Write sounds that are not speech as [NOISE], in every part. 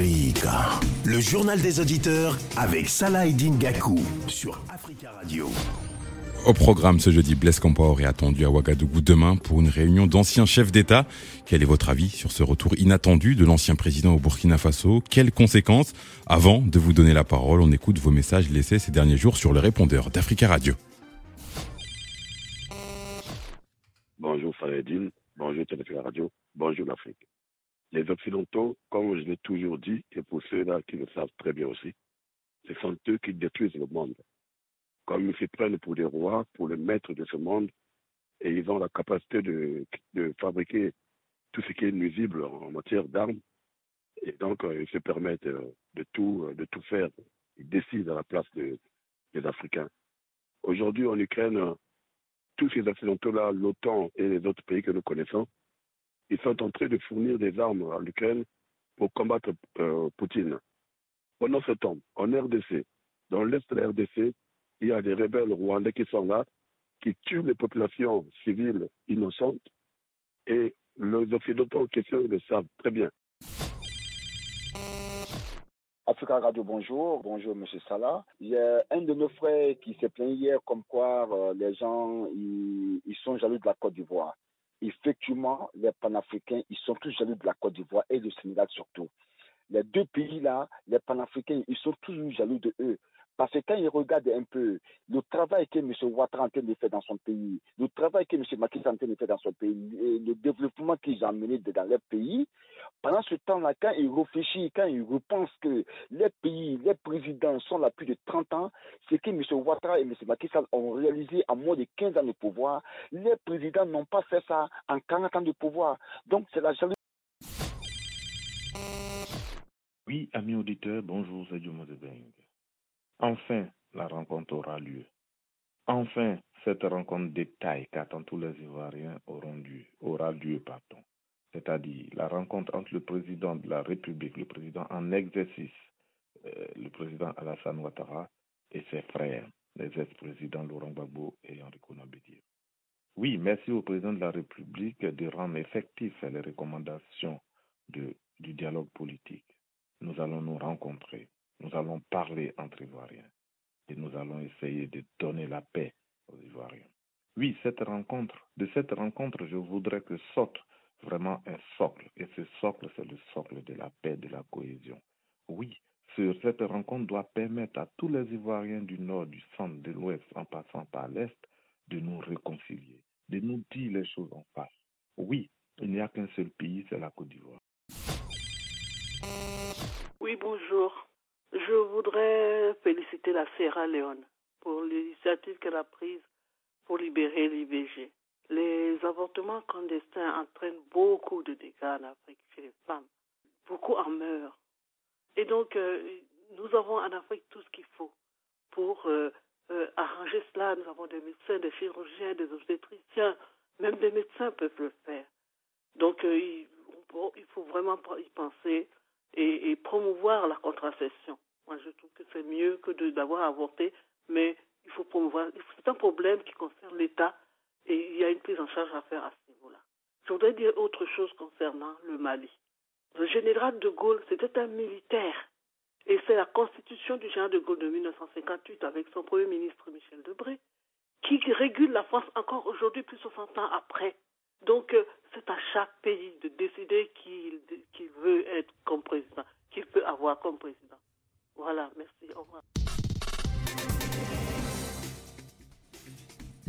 Africa. Le journal des auditeurs avec Salah Gakou sur Africa Radio. Au programme ce jeudi, Blaise Compaoré est attendu à Ouagadougou demain pour une réunion d'anciens chefs d'État. Quel est votre avis sur ce retour inattendu de l'ancien président au Burkina Faso? Quelles conséquences? Avant de vous donner la parole, on écoute vos messages laissés ces derniers jours sur le répondeur d'Africa Radio. Bonjour Faredine, bonjour Téléphone Radio, bonjour l'Afrique. Les Occidentaux, comme je l'ai toujours dit, et pour ceux-là qui le savent très bien aussi, ce sont eux qui détruisent le monde comme ils se prennent pour des rois, pour le maître de ce monde, et ils ont la capacité de, fabriquer tout ce qui est nuisible en matière d'armes, et donc euh, ils se permettent euh, de, tout, euh, de tout faire. Ils décident à la place des Africains. Aujourd'hui, en Ukraine, tous ces Occidentaux-là, l'OTAN et les autres pays que nous connaissons, ils sont en train de fournir des armes à l'Ukraine pour combattre Poutine. Pendant ce temps, en RDC, dans l'est de la RDC, il y a des rebelles rwandais qui sont là, qui tuent les populations civiles innocentes, et les Occidentaux en question le savent très bien. Africa Radio, bonjour. Bonjour, M. Salah. Il y a un de nos frères qui s'est plaint hier comme quoi euh, les gens ils, sont jaloux de la Côte d'Ivoire. Effectivement, les panafricains, ils sont tous jaloux de la Côte d'Ivoire et du Sénégal surtout. Les deux pays-là, les panafricains, ils sont toujours jaloux de eux. Parce que quand ils regardent un peu le travail que M. Ouattara est en fait dans son pays, le travail que M. Macky est en fait dans son pays, le développement qu'ils ont mené dans leur pays, pendant ce temps-là, quand ils réfléchissent, quand ils repensent que les pays, les présidents sont là plus de 30 ans, ce que M. Ouattara et M. Macky ont réalisé en moins de 15 ans de pouvoir, les présidents n'ont pas fait ça en 40 ans de pouvoir. Donc c'est la jalousie. Oui, amis auditeurs, bonjour, c'est Jomo Enfin, la rencontre aura lieu. Enfin, cette rencontre détail qu'attendent tous les Ivoiriens aura lieu. Pardon. C'est-à-dire la rencontre entre le président de la République, le président en exercice, euh, le président Alassane Ouattara et ses frères, les ex-présidents Laurent Gbagbo et Enrico Nabédier. Oui, merci au président de la République de rendre effectifs les recommandations de, du dialogue politique. Nous allons nous rencontrer nous allons parler entre Ivoiriens et nous allons essayer de donner la paix aux Ivoiriens. Oui, cette rencontre, de cette rencontre, je voudrais que sorte vraiment un socle. Et ce socle, c'est le socle de la paix, de la cohésion. Oui, cette rencontre doit permettre à tous les Ivoiriens du Nord, du Centre, de l'Ouest, en passant par l'Est, de nous réconcilier, de nous dire les choses en face. Oui, il n'y a qu'un seul pays, c'est la Côte d'Ivoire. Oui, bonjour. Je voudrais féliciter la Sierra Leone pour l'initiative qu'elle a prise pour libérer l'IVG. Les avortements clandestins entraînent beaucoup de dégâts en Afrique chez les femmes. Beaucoup en meurent. Et donc, euh, nous avons en Afrique tout ce qu'il faut pour euh, euh, arranger cela. Nous avons des médecins, des chirurgiens, des obstétriciens, même des médecins peuvent le faire. Donc, il, faut vraiment y penser et, promouvoir la contraception. Moi, je trouve que c'est mieux que d'avoir avorté, mais il faut promouvoir. C'est un problème qui concerne l'État et il y a une prise en charge à faire à ce niveau-là. Je voudrais dire autre chose concernant le Mali. Le général de Gaulle, c'était un militaire. Et c'est la constitution du général de Gaulle de 1958 avec son premier ministre Michel Debré qui régule la France encore aujourd'hui, plus de 60 ans après. Donc, euh, c'est à chaque pays de décider qui il veut être comme président, qu'il peut avoir comme président. Voilà, merci. Au revoir.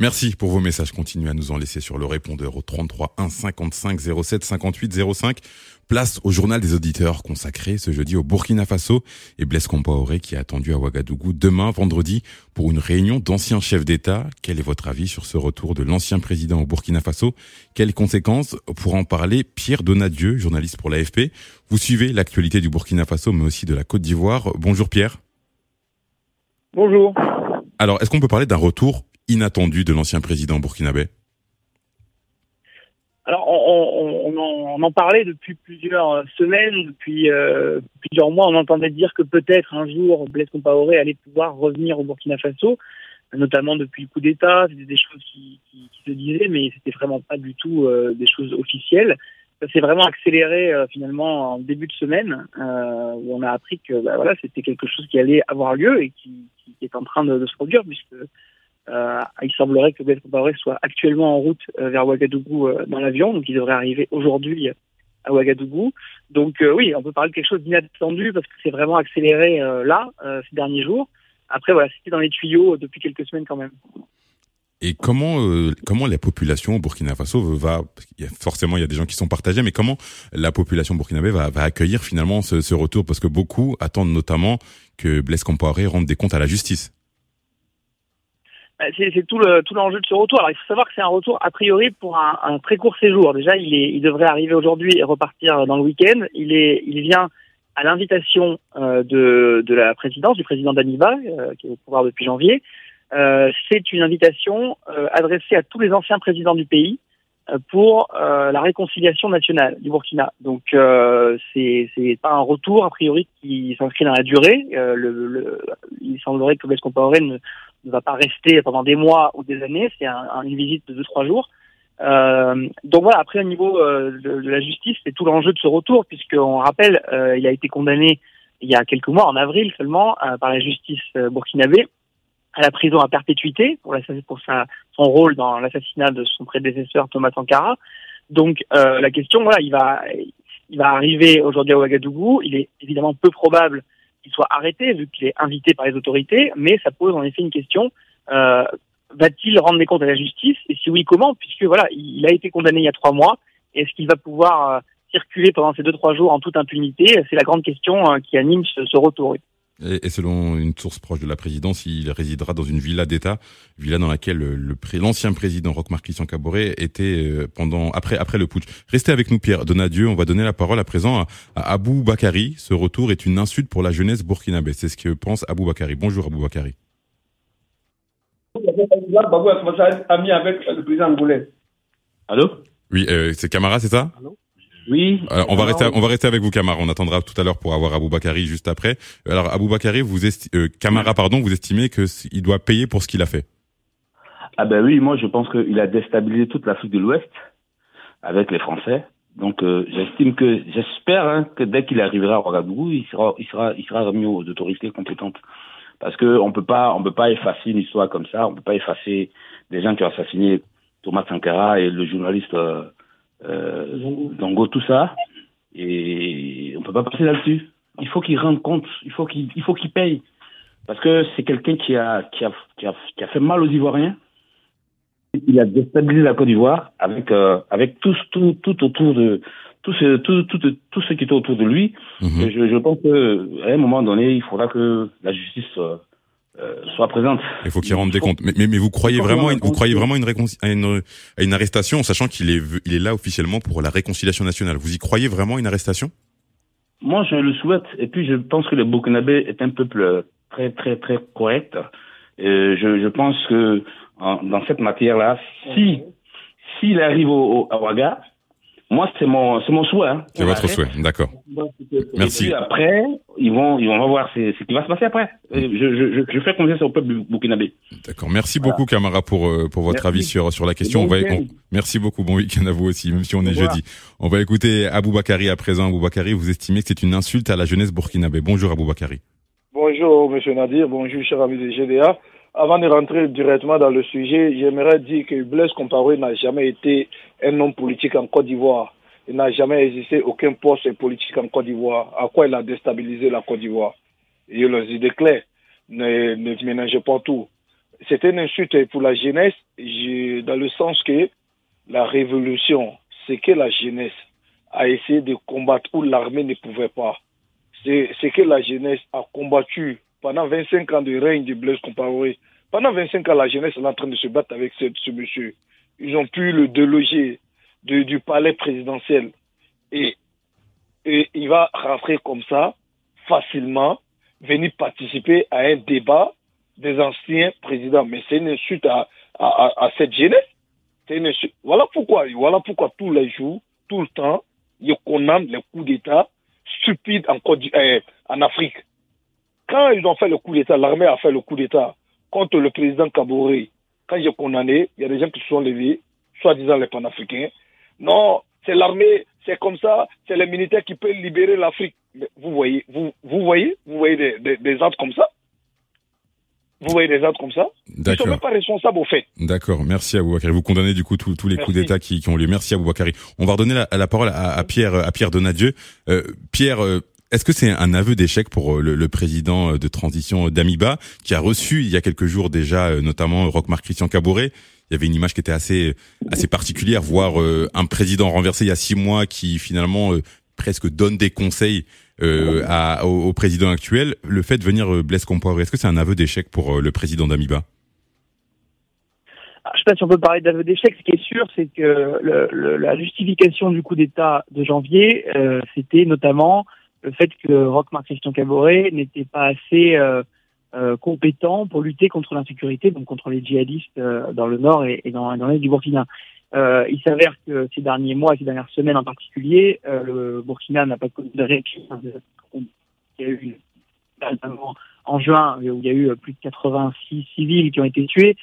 Merci pour vos messages. Continuez à nous en laisser sur le répondeur au 33 1 55 07 58 05. Place au journal des auditeurs consacré ce jeudi au Burkina Faso et Blaise Compaoré qui est attendu à Ouagadougou demain vendredi pour une réunion d'anciens chefs d'État. Quel est votre avis sur ce retour de l'ancien président au Burkina Faso? Quelles conséquences? Pour en parler, Pierre Donadieu, journaliste pour l'AFP. Vous suivez l'actualité du Burkina Faso mais aussi de la Côte d'Ivoire. Bonjour Pierre. Bonjour. Alors, est-ce qu'on peut parler d'un retour inattendu de l'ancien président burkinabé? Alors, on, en, parlait depuis plusieurs semaines, depuis euh, plusieurs mois. On entendait dire que peut-être un jour, Blaise Compaoré allait pouvoir revenir au Burkina Faso, notamment depuis le coup d'État. C'était des choses qui, se disaient, mais c'était vraiment pas du tout euh, des choses officielles. ça s'est vraiment accéléré euh, finalement en début de semaine, euh, où on a appris que bah, voilà, c'était quelque chose qui allait avoir lieu et qui, qui est en train de, de se produire, puisque euh, il semblerait que Blaise Compaoré soit actuellement en route euh, vers Ouagadougou euh, dans l'avion, donc il devrait arriver aujourd'hui à Ouagadougou. Donc oui, on peut parler de quelque chose d'inattendu parce que c'est vraiment accéléré là ces derniers jours. Après voilà, c'était dans les tuyaux depuis quelques semaines quand même. Et comment comment la population au Burkina Faso va forcément il y a des gens qui sont partagés mais comment la population burkinabé va, va accueillir finalement ce, ce, retour? Parce que beaucoup attendent notamment que Blaise Compaoré rende des comptes à la justice. Bah, c'est tout le tout l'enjeu de ce retour. Alors il faut savoir que c'est un retour a priori pour un, un, très court séjour. Déjà il est il devrait arriver aujourd'hui et repartir dans le week-end. Il est il vient à l'invitation euh, de de la présidence du président Daniba euh, qui est au pouvoir depuis janvier. Euh, c'est une invitation euh, adressée à tous les anciens présidents du pays euh, pour la réconciliation nationale du Burkina. Donc c'est c'est pas un retour a priori qui s'inscrit dans la durée. Le, le, il semblerait que Blaise Compaoré ne, ne va pas rester pendant des mois ou des années. C'est un, une visite de deux trois jours. Euh, donc voilà, après au niveau euh, de, la justice, c'est tout l'enjeu de ce retour, puisqu'on rappelle, euh, il a été condamné il y a quelques mois, en avril seulement, par la justice burkinabé à la prison à perpétuité pour, pour sa, son rôle dans l'assassinat de son prédécesseur Thomas Sankara. Donc euh, la question, voilà, il va, il va arriver aujourd'hui à Ouagadougou. Il est évidemment peu probable qu'il soit arrêté vu qu'il est invité par les autorités, mais ça pose en effet une question. Euh, Va-t-il rendre des comptes à la justice? Et si oui, comment? Puisque voilà, il a été condamné il y a trois mois. Est-ce qu'il va pouvoir euh, circuler pendant ces deux trois jours en toute impunité? C'est la grande question hein, qui anime ce retour. Et, selon une source proche de la présidence, il résidera dans une villa d'État, villa dans laquelle le, l'ancien président Roch-Marc Christian Caboret était euh, pendant après après le putsch. Restez avec nous, Pierre. Donadieu, on va donner la parole à présent à, Abou Bakari. Ce retour est une insulte pour la jeunesse burkinabé. C'est ce que pense Abou Bakari. Bonjour Abou Bakari. ami avec le président Allô? Oui, euh, c'est Camara, c'est ça? Allô? Oui. Alors, on va rester, on va rester avec vous, Camara. On attendra tout à l'heure pour avoir Abou Bakari juste après. Alors, Abou Bakari, vous esti euh, Camara, pardon, vous estimez que il doit payer pour ce qu'il a fait? Ah ben oui, moi je pense qu'il a déstabilisé toute l'Afrique de l'Ouest avec les Français. Donc euh, j'estime que, j'espère hein, que dès qu'il arrivera à Ouagadougou, il sera, il sera, il sera remis aux autorités compétentes. Parce que on peut pas, on peut pas effacer une histoire comme ça. On peut pas effacer des gens qui ont assassiné Thomas Sankara et le journaliste. Euh, euh, Dongo, tout ça. Et on peut pas passer là-dessus. Il faut qu'il rende compte, il faut qu'il il faut qu'il paye. Parce que c'est quelqu'un qui a, qui, a, qui, a, qui a fait mal aux Ivoiriens. Il a déstabilisé la Côte d'Ivoire avec, euh, avec tout, tout, tout autour de, tout ce, tout, tout, tout ce qui était autour de lui. Mhm. je, je pense qu'à un moment donné, il faudra que la justice euh, euh, soit présente. Il faut qu'il rende des comptes. Mais, mais, mais, vous croyez vraiment, vous croyez vraiment une, à une, à une arrestation, sachant qu'il est, il est là officiellement pour la réconciliation nationale. Vous y croyez vraiment une arrestation? Moi, je le souhaite. Et puis, je pense que le Burkinabé est un peuple très, très, très correct. Et je, je pense que en, dans cette matière-là, si s'il arrive au, au, à Ouaga, moi, c'est mon, c'est mon souhait. Hein. C'est votre souhait, d'accord. Merci. Et puis après, ils vont, ils vont voir ce, ce qui va se passer après. Je, je, je fais confiance au peuple burkinabé. D'accord. Merci beaucoup, Camara, pour, euh, pour votre avis sur, sur la question. on va, merci beaucoup. Bon week-end à vous aussi, même si on est jeudi. On va écouter Abou Bakari à présent. Abou Bakari, vous estimez que c'est une insulte à la jeunesse burkinabé. Bonjour, Abou Bakari. Bonjour, monsieur Nadir. Bonjour, cher ami de GDA. Avant de rentrer directement dans le sujet, j'aimerais dire que Blaise Compaoré n'a jamais été un homme politique en Côte d'Ivoire. Il n'a jamais existé aucun poste politique en Côte d'Ivoire. À quoi il a déstabilisé la Côte d'Ivoire? Il a les idées claires. Ne, ne ménagez pas tout. C'était une insulte pour la jeunesse, dans le sens que la révolution, c'est que la jeunesse a essayé de combattre où l'armée ne pouvait pas. C'est que la jeunesse a combattu pendant 25 ans de règne de Blaise Compaoré, pendant 25 ans, la jeunesse est en train de se battre avec ce monsieur. Ils ont pu le déloger du palais présidentiel. Et, il va rentrer comme ça, facilement, venir participer à un débat des anciens présidents. Mais c'est une insulte à, cette jeunesse. Une. Voilà pourquoi, voilà pourquoi tous les jours, tout le temps, il condamne les coups d'État stupides en, euh, en Afrique. Quand ils ont fait le coup d'État, l'armée a fait le coup d'État contre le président Kaboré. Quand j'ai condamné, il y a des gens qui se sont levés, soi-disant les panafricains. Non, c'est l'armée, c'est comme ça, c'est les militaires qui peuvent libérer l'Afrique. Vous voyez, vous, vous voyez, vous voyez des, des, des actes comme ça? Vous voyez des actes comme ça? Ils ne sont même pas responsables au fait. D'accord, merci à vous, Bakary. Vous condamnez du coup tous les coups d'État qui, qui, ont lieu. Merci à vous, Bakary. On va redonner la, la parole à, à, Pierre, à Pierre Donadieu. Euh, Pierre, euh, est-ce que c'est un aveu d'échec pour euh, le, le, président de transition d'Amiba, qui a reçu il y a quelques jours déjà, euh, notamment Rochmar Christian Cabouret? Il y avait une image qui était assez assez particulière, voir un président renversé il y a six mois qui finalement presque donne des conseils euh, au, président actuel, le fait de venir euh, Blaise Compaoré, est-ce que c'est un aveu d'échec pour euh, le président d'Amiba? Ah, je ne sais pas si on peut parler d'aveu d'échec. Ce qui est sûr, c'est que la justification du coup d'État de janvier, c'était notamment le fait que Roch-Marc Christian Caboret n'était pas assez compétent pour lutter contre l'insécurité, donc contre les djihadistes dans le nord et, dans, l'est du Burkina. Euh, il s'avère que ces derniers mois, ces dernières semaines en particulier, euh, le Burkina n'a pas connu de réaction. Il y a eu en juin où il y a eu plus de 86 civils qui ont été tués.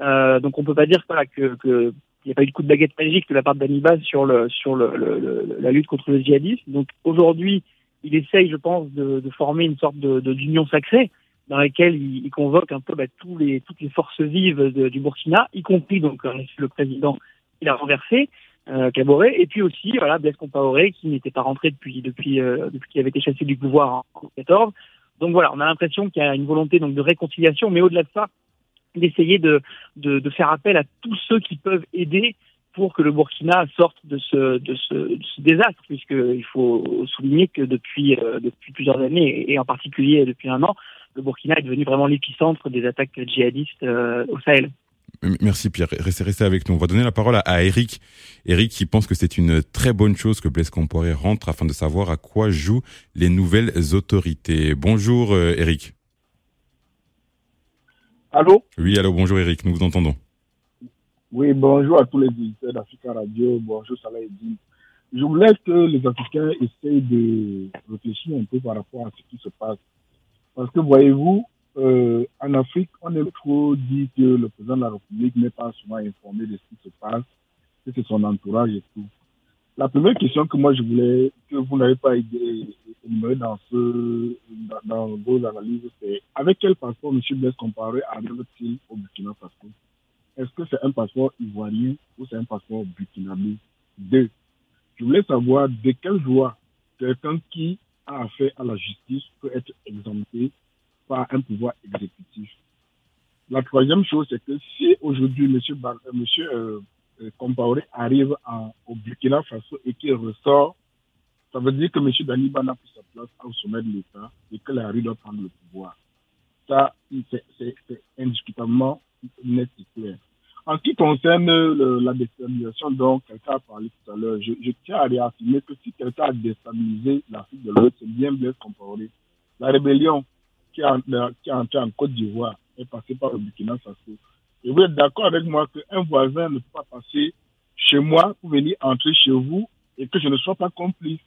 Euh, donc on peut pas dire voilà, que, que il n'y a pas eu de coup de baguette magique de la part d'Anibas sur le sur le, le, la lutte contre le djihadisme. Donc aujourd'hui, il essaye, je pense, de, de former une sorte de d'union sacrée dans laquelle il, il, convoque un peu bah, tous les toutes les forces vives de, du Burkina, y compris donc le président il a renversé euh, Caboret, et puis aussi voilà Blaise Compaoré qui n'était pas rentré depuis depuis euh, depuis qu'il avait été chassé du pouvoir en 2014. Donc voilà, on a l'impression qu'il y a une volonté donc de réconciliation, mais au-delà de ça, d'essayer de, de, de faire appel à tous ceux qui peuvent aider pour que le Burkina sorte de ce, de ce, de ce désastre, puisqu'il faut souligner que depuis, euh, depuis plusieurs années, et en particulier depuis un an, le Burkina est devenu vraiment l'épicentre des attaques djihadistes euh, au Sahel. Merci Pierre. Restez, restez avec nous. On va donner la parole à, Eric. Eric qui pense que c'est une très bonne chose que Blaise Compaoré rentre afin de savoir à quoi jouent les nouvelles autorités. Bonjour euh, Eric. Allô? Oui, allô, bonjour Eric, nous vous entendons. Oui, bonjour à tous les visiteurs d'Africa Radio, bonjour Salah Edine. Je voulais que les Africains essayent de réfléchir un peu par rapport à ce qui se passe. Parce que voyez-vous, euh, en Afrique, on aime trop dire que le président de la République n'est pas souvent informé de ce qui se passe, que c'est son entourage et tout. La première question que moi je voulais, que vous n'avez pas énumérée dans, ce, dans, dans vos analyses, c'est avec quel passeport M. Blaise Comparé arrive-t-il au Burkina Faso? Est-ce que c'est un passeport ivoirien ou c'est un passeport burkinabé? Deux, je voulais savoir de quelle joie quelqu'un qui a affaire à la justice peut être exempté par un pouvoir exécutif. La troisième chose, c'est que si aujourd'hui M. Bar euh, monsieur, euh, euh, Compaoré arrive en, au Burkina Faso et qu'il ressort, ça veut dire que M. Daniba n'a plus sa place au sommet de l'État et que la rue doit prendre le pouvoir. Ça, c'est indiscutablement En ce qui concerne la déstabilisation dont quelqu'un a parlé tout à l'heure, je, tiens à réaffirmer que si quelqu'un a déstabilisé l'Afrique de l'Ouest, c'est bien Blaise Compaoré. La rébellion qui est, entré en Côte d'Ivoire est passé par le Burkina Faso. Et vous êtes d'accord avec moi qu'un voisin ne peut pas passer chez moi pour venir entrer chez vous et que je ne sois pas complice?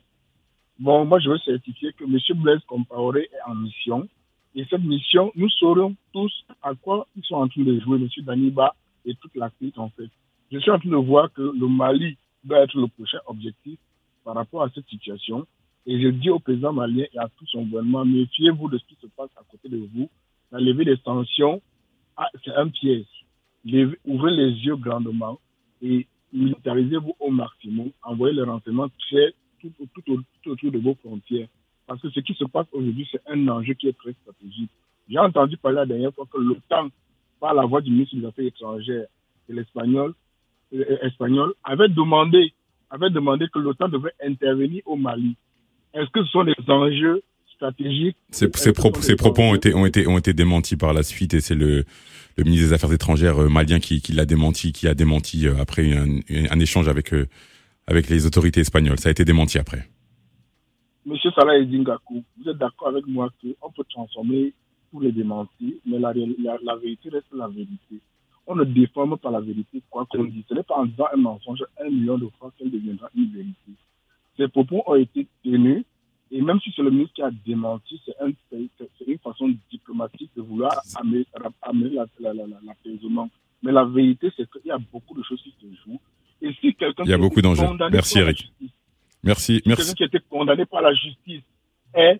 Bon, moi, je veux certifier que M. Blaise Compaoré est en mission. Et cette mission, nous saurons tous à quoi ils sont en train de jouer, M. Daniba et toute la clique, en fait. Je suis en train de voir que le Mali doit être le prochain objectif par rapport à cette situation. Et je dis au président malien et à tout son gouvernement, méfiez-vous de ce qui se passe à côté de vous. La levée des sanctions, ah, c'est un piège. ouvrez les yeux grandement et militarisez-vous au maximum. Envoyez les renseignements très tout, autour de vos frontières. Parce que ce qui se passe aujourd'hui, c'est un enjeu qui est très stratégique. J'ai entendu parler la dernière fois que l'OTAN, par la voix du ministre des Affaires étrangères de l'espagnol, euh, espagnol, avait demandé, avait demandé que l'OTAN devait intervenir au Mali. Est-ce que ce sont des enjeux stratégiques? Ces, propos ont été, ont, été, ont été démentis par la suite et c'est le, le ministre des Affaires étrangères euh, malien qui, qui l'a démenti, qui a démenti euh, après un, un échange avec, avec les autorités espagnoles. Ça a été démenti après. Monsieur Salah Edingaku, vous êtes d'accord avec moi qu'on peut transformer tous les démentis, mais la, la, la, vérité reste la vérité. On ne déforme pas la vérité, quoi qu'on dise. Ce n'est pas en disant un mensonge un million de fois qu'elle deviendra une vérité. Ces propos ont été tenus, et même si c'est le ministre qui a démenti, c'est un, une façon diplomatique de vouloir amener, l'apaisement. Mais la vérité, c'est qu'il y a beaucoup de choses qui se jouent. Et si quelqu'un Il y a beaucoup d'enjeux. Merci, la Eric. Merci, quelqu'un merci. qui a été condamné par la justice est,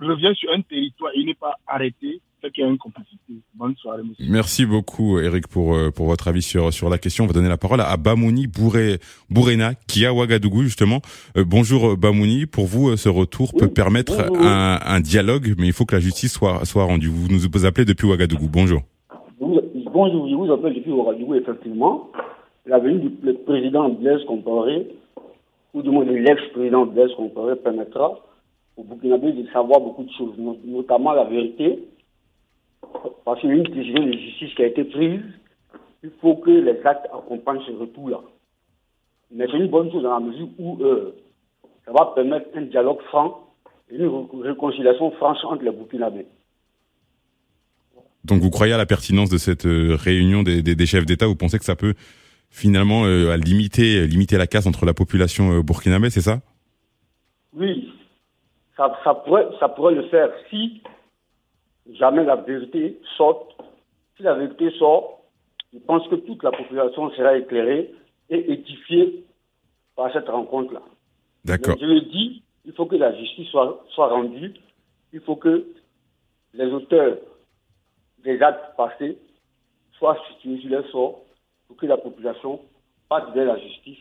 revient sur un territoire il n'est pas arrêté, c'est qu'il y a une complicité. Bonne soirée, monsieur. Merci beaucoup, Eric, pour, euh, pour votre avis sur, sur la question. On va donner la parole à Bamouni Bouré, Bourena, qui est à Ouagadougou, justement. Euh, bonjour, euh, Bamouni. Pour vous, euh, ce retour peut permettre bonjour. un, un dialogue, mais il faut que la justice soit, soit rendue. Vous nous appelez depuis Ouagadougou. Bonjour. Vous- Bonjour, je vous appelle depuis Ouagadougou, effectivement. La venue du président Blaise Compaoré, ou du moins de l'ex-président Blaise Compaoré, permettra au Burkinabé de savoir beaucoup de choses, not- notamment la vérité, parce qu'il y a une décision de justice qui a été prise. Il faut que les actes accompagnent ce retour-là. Mais c'est une bonne chose dans la mesure où euh, ça va permettre un dialogue franc, et une ré- réconciliation franche entre les Burkinabés. Donc, vous croyez à la pertinence de cette euh, réunion des chefs d'État? Vous pensez que ça peut finalement euh, à limiter, limiter la casse entre la population euh, burkinabé, c'est ça? Oui, ça, ça, pourrait, ça pourrait le faire si jamais la vérité sort. Si la vérité sort, je pense que toute la population sera éclairée et édifiée par cette rencontre-là. D'accord. Je le dis, il faut que la justice soit, soit rendue. Il faut que les auteurs des actes passés soient situés sur leur sort pour que la population passe vers la justice,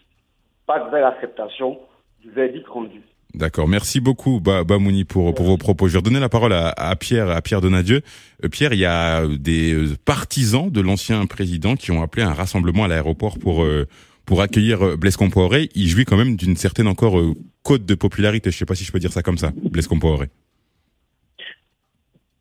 passe vers l'acceptation du verdict rendu. D'accord. Merci beaucoup, ba Bamouni, pour, vos propos. Je vais redonner la parole à, Pierre, à Pierre Donadieu. Euh, Pierre, il y a des euh, partisans de l'ancien président qui ont appelé un rassemblement à l'aéroport pour, euh, pour accueillir euh, Blaise Compaoré. Il jouit quand même d'une certaine encore euh, cote de popularité. Je sais pas si je peux dire ça comme ça, Blaise Compaoré.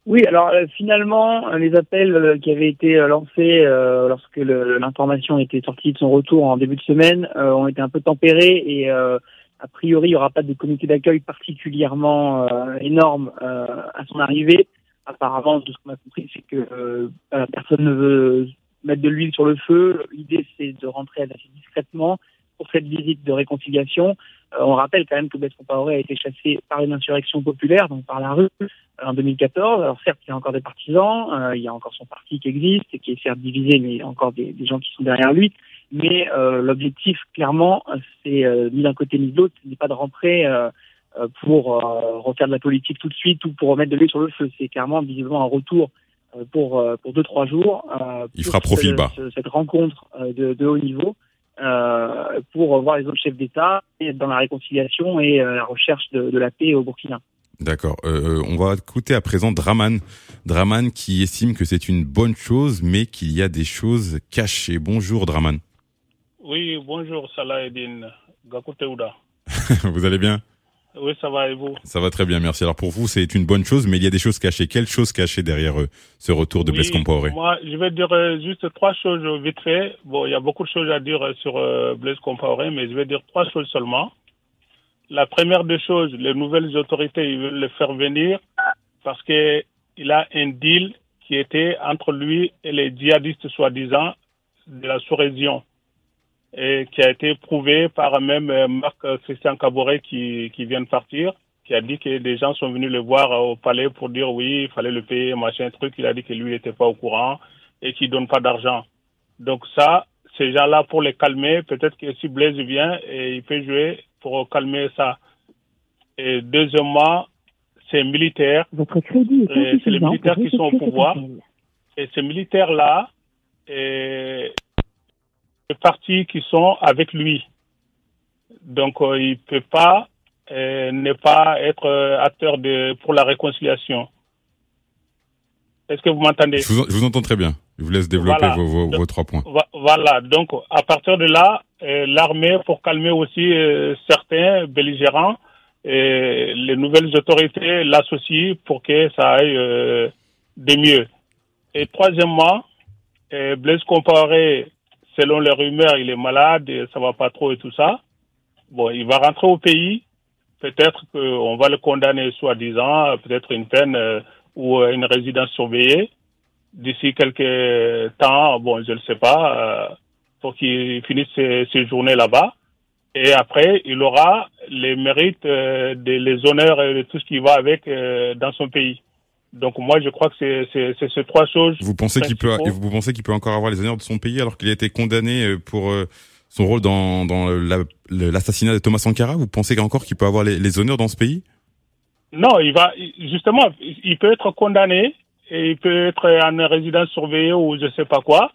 Oui, alors euh, finalement, les appels euh, qui avaient été euh, lancés euh, lorsque l'information était sortie de son retour en début de semaine euh, ont été un peu tempérés et euh, a priori, il n'y aura pas de comité d'accueil particulièrement énorme à son arrivée. Apparemment, de ce qu'on a compris, c'est que personne ne veut mettre de l'huile sur le feu. L'idée, c'est de rentrer assez discrètement pour cette visite de réconciliation. Euh, on rappelle quand même que Blaise Compaoré a été chassé par une insurrection populaire, donc par la rue, euh, en 2014. Alors certes, il y a encore des partisans, euh, il y a encore son parti qui existe et qui est certes divisé, mais il y a encore des, des gens qui sont derrière lui. Mais euh, l'objectif, clairement, c'est euh, ni d'un côté ni de l'autre, ce n'est pas de rentrer euh, pour euh, refaire de la politique tout de suite ou pour remettre de l'huile sur le feu. C'est clairement visiblement un retour euh, pour pour deux trois jours. euh, Il pour fera profil ce- bas. ce- cette rencontre euh, de, de haut niveau pour voir les autres chefs d'État et être dans la réconciliation et euh, la recherche de, de la paix au Burkina. D'accord. Euh, on va écouter à présent Draman. Draman qui estime que c'est une bonne chose, mais qu'il y a des choses cachées. Bonjour Draman. Oui, bonjour Salah Eddin Gakuteuda. [LAUGHS] vous allez bien? Oui, ça va et vous Ça va très bien, merci. Alors pour vous, c'est une bonne chose, mais il y a des choses cachées. Quelles choses cachées derrière euh, ce retour de Blaise Compaoré Moi, je vais dire euh, juste trois choses vite fait. Bon, il y a beaucoup de choses à dire euh, sur euh, Blaise Compaoré, mais je vais dire trois choses seulement. La première des choses, les nouvelles autorités, ils veulent le faire venir parce que il a un deal qui était entre lui et les djihadistes soi-disant de la sous-région et qui a été prouvé par même euh, Marc Christian Caboret qui, qui vient de partir, qui a dit que des gens sont venus le voir euh, au palais pour dire oui, il fallait le payer, machin, truc. Il a dit que lui, n'était pas au courant et qu'il donne pas d'argent. Donc ça, ces gens-là, pour les calmer, peut-être que si Blaise vient, et il peut jouer pour calmer ça. Et deuxièmement, c'est militaire. Votre crédit est Et c'est les militaires qui sont au pouvoir. Et ces militaires-là, les partis qui sont avec lui. Donc, euh, il peut pas euh, ne pas être euh, acteur de, pour la réconciliation. Est-ce que vous m'entendez? Je vous, je vous entends très bien. Je vous laisse développer Voilà. vos, vos, vos trois points. Voilà, donc à partir de là, euh, l'armée, pour calmer aussi certains belligérants, les nouvelles autorités l'associent pour que ça aille de mieux. Et troisièmement, Blaise Compaoré, selon les rumeurs, il est malade, et ça va pas trop et tout ça. Bon, il va rentrer au pays. Peut-être qu'on va le condamner, soi-disant, peut-être une peine euh, ou euh, une résidence surveillée d'ici quelques temps, bon, je ne sais pas, euh, pour qu'il finisse ses, journées là-bas. Et après, il aura les mérites, des, les honneurs et tout ce qui va avec dans son pays. Donc moi, je crois que c'est- ces trois choses. Vous pensez qu'il peut, vous pensez qu'il peut encore avoir les honneurs de son pays alors qu'il a été condamné euh, pour euh, son rôle dans, dans la- l'assassinat de Thomas Sankara? Vous pensez encore qu'il peut avoir les, les honneurs dans ce pays? Non, il va justement, il peut être condamné et il peut être en résidence surveillée ou je sais pas quoi.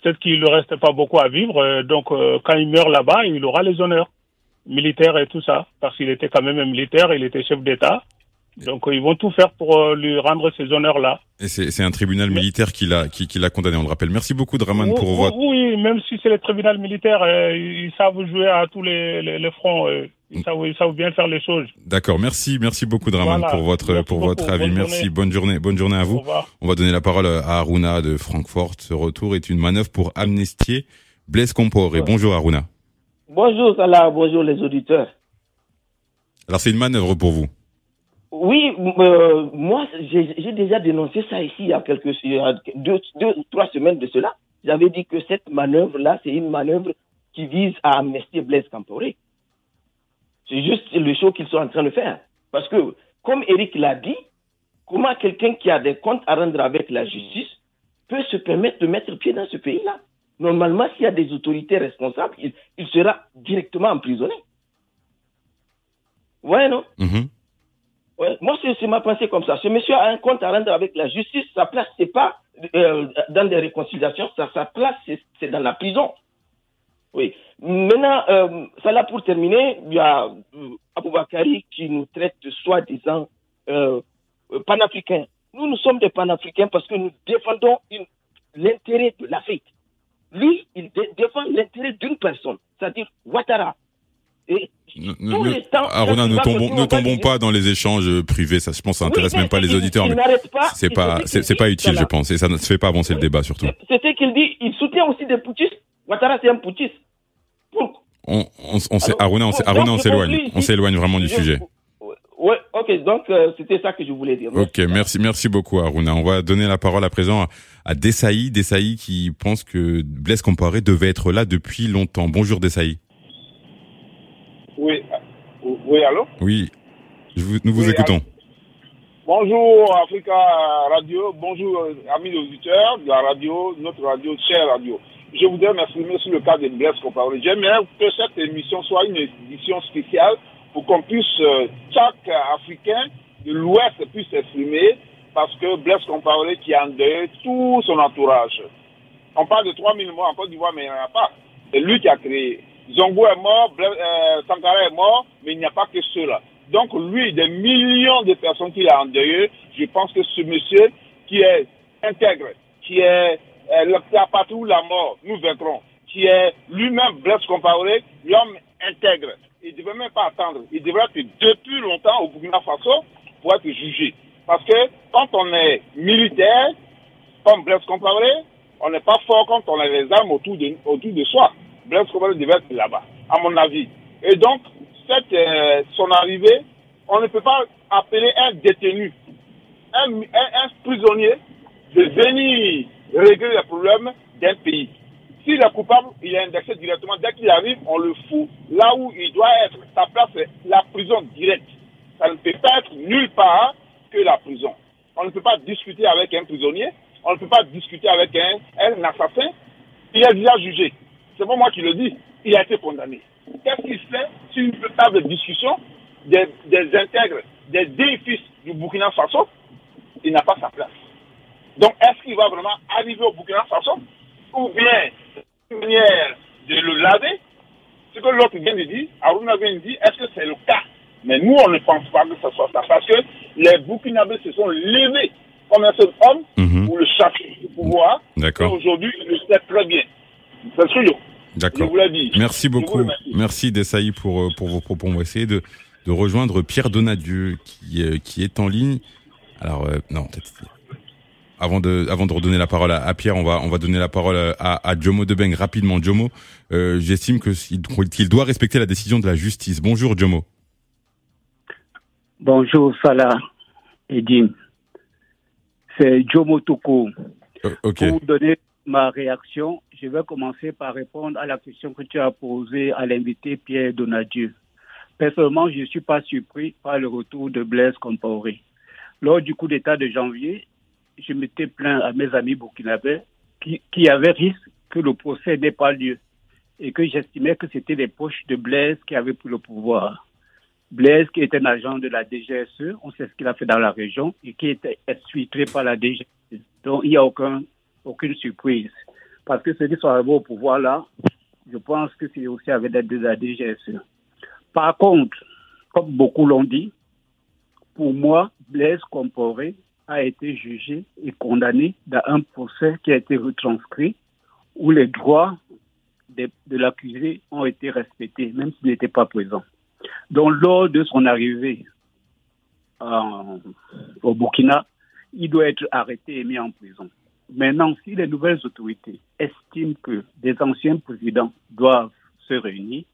Peut-être qu'il ne reste pas beaucoup à vivre. euh, Donc, quand il meurt là-bas, il aura les honneurs militaires et tout ça, parce qu'il était quand même un militaire, il était chef d'État. Donc, euh, ils vont tout faire pour euh, lui rendre ces honneurs-là. Et c'est c'est un tribunal militaire qui l'a qui, qui l'a condamné, on le rappelle. Merci beaucoup, Draman, pour Oui, votre... Oui, même si c'est le tribunal militaire, euh, ils savent jouer à tous les, les, les fronts. euh, Ils savent, ils savent bien faire les choses. D'accord, merci, merci beaucoup, Draman, Voilà. pour votre Merci pour beaucoup. votre avis. Bonne merci, journée. bonne journée, bonne journée à vous. Au revoir. On va donner la parole à Aruna de Francfort. Ce retour est une manœuvre pour amnistier Blaise Compaoré. Bonjour Aruna. Bonjour Salah, bonjour les auditeurs. Alors c'est une manœuvre pour vous. Oui, euh, moi j'ai déjà dénoncé ça ici il y a quelques deux, deux trois semaines de cela. J'avais dit que cette manœuvre-là, c'est une manœuvre qui vise à amnestier Blaise Compaoré. C'est juste le show qu'ils sont en train de faire. Parce que, comme Eric l'a dit, comment quelqu'un qui a des comptes à rendre avec la justice peut se permettre de mettre pied dans ce pays-là? Normalement, s'il y a des autorités responsables, il, sera directement emprisonné. Ouais, non? Mhm. Moi, c'est ma pensée comme ça. Ce monsieur a un compte à rendre avec la justice. Sa place, c'est pas euh, dans des réconciliations. Sa, place, c'est dans la prison. Oui. Maintenant, euh, ça là pour terminer, il y a euh, Aboubakari qui nous traite de soi-disant euh, panafricains. Nous, nous sommes des panafricains parce que nous défendons l'intérêt de l'Afrique. Lui, il dé- défend l'intérêt d'une personne, c'est-à-dire Ouattara. Et Ne- temps, va tombons, ne pas dans les échanges privés. Ça, je pense, ça Oui, intéresse même pas les auditeurs. c'est pas, se c'est pas utile, je pense, et ça ne fait pas avancer le débat surtout. C'est ce qu'il dit. Il soutient aussi des putschistes. Ouattara, c'est un putschiste. On, on, Aruna, on s'éloigne, on s'éloigne vraiment du je- sujet. Ouais, ok, donc euh, c'était ça que je voulais dire. Ok, merci, merci beaucoup Aruna. On va donner la parole à présent à, à Dessaï, Dessaï qui pense que Blaise Compaoré devait être là depuis longtemps. Bonjour Dessaï. Oui, oui, allô? Oui, je vous- nous vous Oui, écoutons. Bonjour Africa Radio, bonjour euh, amis auditeurs de la radio, notre radio, chère radio. Je voudrais m'exprimer sur le cas de Blaise Compaoré. J'aimerais que cette émission soit une édition spéciale pour qu'on puisse, euh, chaque Africain de l'Ouest puisse s'exprimer parce que Blaise Compaoré qui a endeuillé tout son entourage. On parle de 3000 morts en Côte d'Ivoire, mais il n'y en a pas. C'est lui qui a créé. Zongo est mort, euh, Sankara est mort, mais il n'y a pas que ceux-là. Donc lui, des millions de personnes qu'il a endeuillées, je pense que ce monsieur qui est intègre, qui est euh, où la mort, nous vaincrons, qui est lui-même Blaise Compaoré, l'homme intègre, il ne devrait même pas attendre. Il devrait être depuis longtemps au Burkina Faso pour être jugé. Parce que quand on est militaire, comme Blaise Compaoré, on n'est pas fort quand on a les armes autour de, autour de soi. Blaise Compaoré devait être là-bas, à mon avis. Et donc, euh, son arrivée, on ne peut pas appeler un détenu, un, prisonnier, de venir régler les problèmes d'un pays. S'il est coupable, il est indexé directement. Dès qu'il arrive, on le fout là où il doit être. Sa place, c'est la prison directe. Ça ne peut pas être nulle part que la prison. On ne peut pas discuter avec un prisonnier. On ne peut pas discuter avec un, un assassin. Il est déjà jugé. C'est pas moi qui le dis. Il a été condamné. Qu'est-ce qu'il fait sur une table de discussion des, des intègres, des deux fils du Burkina Faso? Il n'a pas sa place. Donc, est-ce qu'il va vraiment arriver au Burkina Faso Ou bien, une manière de le laver? Ce que l'autre vient de dire, Aruna vient de dire, est-ce que c'est le cas? Mais nous, on ne pense pas que ce soit ça. Parce que les Burkinabés se sont levés comme un seul homme pour le chercher du pouvoir. Et aujourd'hui, ils le savent très bien. D'accord. Merci vous beaucoup. Merci Dessaï pour, euh, pour vos propos. On va essayer de, de rejoindre Pierre Donadieu qui, euh, qui est en ligne. Alors, euh, non, peut-être. Avant de, avant de redonner la parole à, à Pierre, on va, on va donner la parole à, à Jomo Debeng rapidement. Jomo, euh, j'estime qu'il doit respecter la décision de la justice. Bonjour Jomo. Bonjour Salah et Dim. C'est Jomo Toko. Euh, ok. Pour donner ma réaction, je vais commencer par répondre à la question que tu as posée à l'invité Pierre Donadieu. Personnellement, je ne suis pas surpris par le retour de Blaise Compaoré. Lors du coup d'État de janvier, je m'étais plaint à mes amis burkinabés qui, qui avaient risque que le procès n'ait pas lieu. et que j'estimais que c'était les poches de Blaise qui avaient pris le pouvoir. Blaise, qui était un agent de la DGSE, on sait ce qu'il a fait dans la région et qui était exfiltré par la DGSE. Donc, il n'y a aucun, aucune surprise. Parce que ceux qui sont arrivés au pouvoir là, je pense que c'est aussi avec l'aide de la DGSE. Par contre, comme beaucoup l'ont dit, pour moi, Blaise Comporé a été jugé et condamné dans un procès qui a été retranscrit où les droits de, l'accusé ont été respectés, même s'il n'était pas présent. Donc, lors de son arrivée en- au Burkina, il doit être arrêté et mis en prison. Maintenant, si les nouvelles autorités estiment que des anciens présidents doivent se réunir,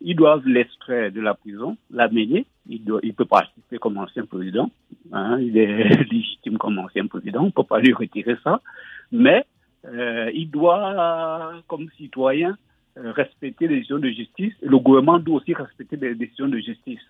ils doivent l'extraire de la prison, l'amener. Il, il peut participer comme ancien président. hein, il est [LAUGHS] légitime comme ancien président. On ne peut pas lui retirer ça. Mais euh, il doit, comme citoyen, euh, respecter les décisions de justice. Le gouvernement doit aussi respecter les décisions de justice.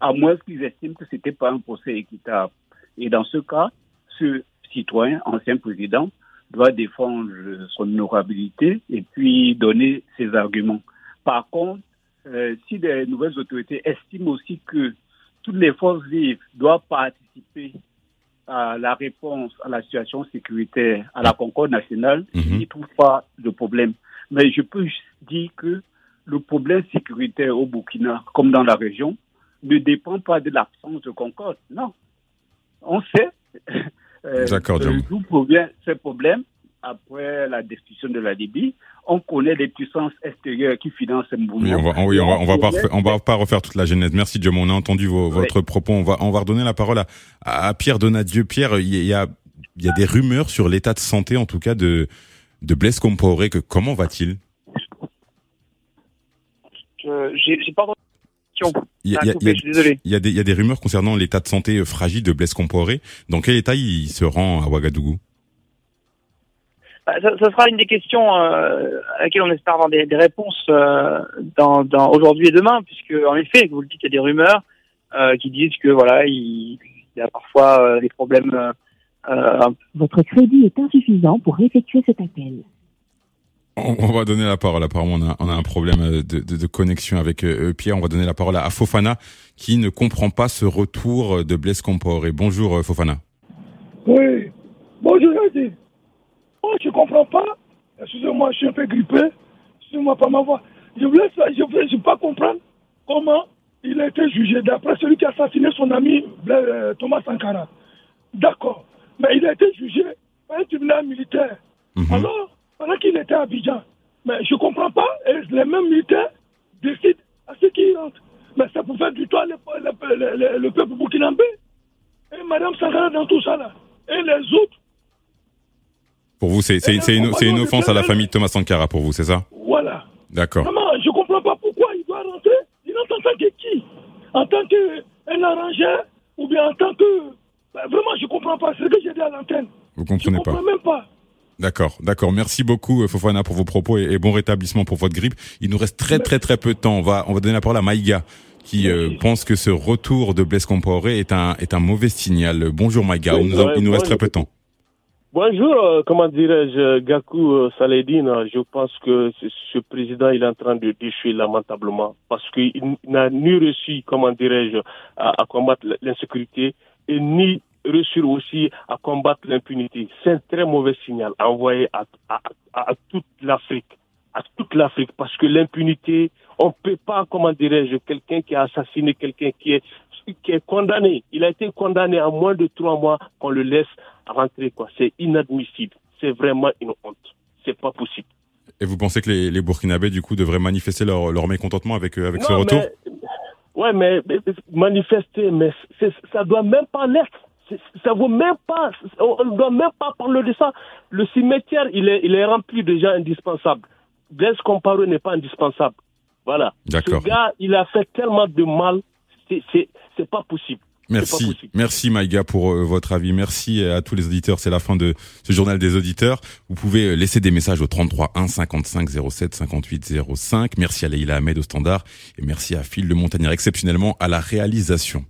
À moins qu'ils estiment que ce n'était pas un procès équitable. Et dans ce cas, ce citoyen, ancien président, doit défendre son honorabilité et puis donner ses arguments. Par contre, euh, si les nouvelles autorités estiment aussi que toutes les forces vives doivent participer à la réponse à la situation sécuritaire, à la concorde nationale, ils n'y trouvent pas de problème. Mais je peux dire que le problème sécuritaire au Burkina, comme dans la région, ne dépend pas de l'absence de concorde. Non. On sait euh, D'accord, euh, Diom. d'où provient ce problème après la destruction de la Libye. On connaît les puissances extérieures qui financent ce mouvement. Oui, on va, oui, on va, on va pas, refaire- on va pas refaire toute la genèse. Merci Dieu, on a entendu vos, votre propos. On va, on va redonner la parole à, à Pierre Donadieu. Pierre, il y a- il y a, il y a des rumeurs sur l'état de santé, en tout cas, de, de Blaise Compaoré. Que comment va-t-il? Euh, J'ai j'ai pas question. il y, a, Ça y y des, il y a des rumeurs concernant l'état de santé euh, fragile de Blaise Compaoré. Dans quel état il se rend à Ouagadougou? Bah, Ça, ça sera une des questions euh, à laquelle on espère avoir des, des réponses euh, dans, dans aujourd'hui et demain, puisque en effet, vous le dites, il y a des rumeurs euh, qui disent que voilà, il, il y a parfois euh, des problèmes. Votre crédit est insuffisant pour effectuer cet appel. On, on va donner la parole. Apparemment, on a, on a un problème euh, de, de, de connexion avec euh, Pierre. On va donner la parole à, à Fofana, qui ne comprend pas ce retour de Blaise Compaoré. Bonjour euh, Fofana. Oui. Bonjour, Nadine. Oh, je comprends pas. Excusez-moi, je suis un peu grippé. Excusez-moi pas ma voix. Je voulais, je voulais, je veux pas comprendre comment il a été jugé d'après celui qui a assassiné son ami Blaise, euh, Thomas Sankara. D'accord. Mais il a été jugé par un tribunal militaire. Alors, pendant qu'il était à Abidjan. Mais je comprends pas. Et les mêmes militaires décident à ce qu'ils rentrent. Mais ça peut faire du tort le, le- le- le- le peuple burkinabé. Et Madame Sankara dans tout ça là. Et les autres, Pour vous, c'est une, offense à la famille de Thomas Sankara pour vous, c'est ça? Voilà. D'accord. Vraiment, je comprends pas pourquoi il doit rentrer. Il entre en tant que qui? En tant qu'un arrangeur ou bien en tant que... Ben, vraiment, je comprends pas. C'est ce que j'ai dit à l'antenne. Vous comprenez Je pas comprends même pas. D'accord, d'accord. Merci beaucoup euh, Fofana pour vos propos et, et bon rétablissement pour votre grippe. Il nous reste très très très peu de temps. On va on va donner la parole à Maïga qui euh, pense que ce retour de Blaise Compaoré est un est un mauvais signal. Bonjour Maïga, Oui, il nous, a- ouais, il nous reste très peu de temps. Bonjour, euh, comment dirais-je, Gakou euh, Saledine, euh, je pense que ce, président il est en train de déchouer lamentablement parce qu'il n'a ni reçu, comment dirais-je, à, à combattre l'insécurité et ni reçu aussi à combattre l'impunité. C'est un très mauvais signal envoyé à, à, à- toute l'Afrique, à toute l'Afrique parce que l'impunité, on peut pas, comment dirais-je, quelqu'un qui a assassiné quelqu'un qui est qui est condamné. Il a été condamné à moins de trois mois qu'on le laisse rentrer. quoi. C'est inadmissible. C'est vraiment une honte. C'est pas possible. Et vous pensez que les, les Burkinabés du coup devraient manifester leur, leur mécontentement avec euh, avec ce retour? mais- ouais, mais, mais- manifester, mais ça doit même pas l'être. Ça vaut même pas. On ne doit même pas parler de ça. Le cimetière, il est, il est rempli de gens indispensables. Blaise Comparé n'est pas indispensable. Voilà. D'accord. Ce gars, il a fait tellement de mal. C'est- pas possible. Merci, merci Maïga pour euh, votre avis. Merci à tous les auditeurs. C'est la fin de ce journal des auditeurs. Vous pouvez euh, laisser des messages au 33 1 55 07 58 05. Merci à Leïla Ahmed au standard et merci à Phil Le Montagnard exceptionnellement à la réalisation.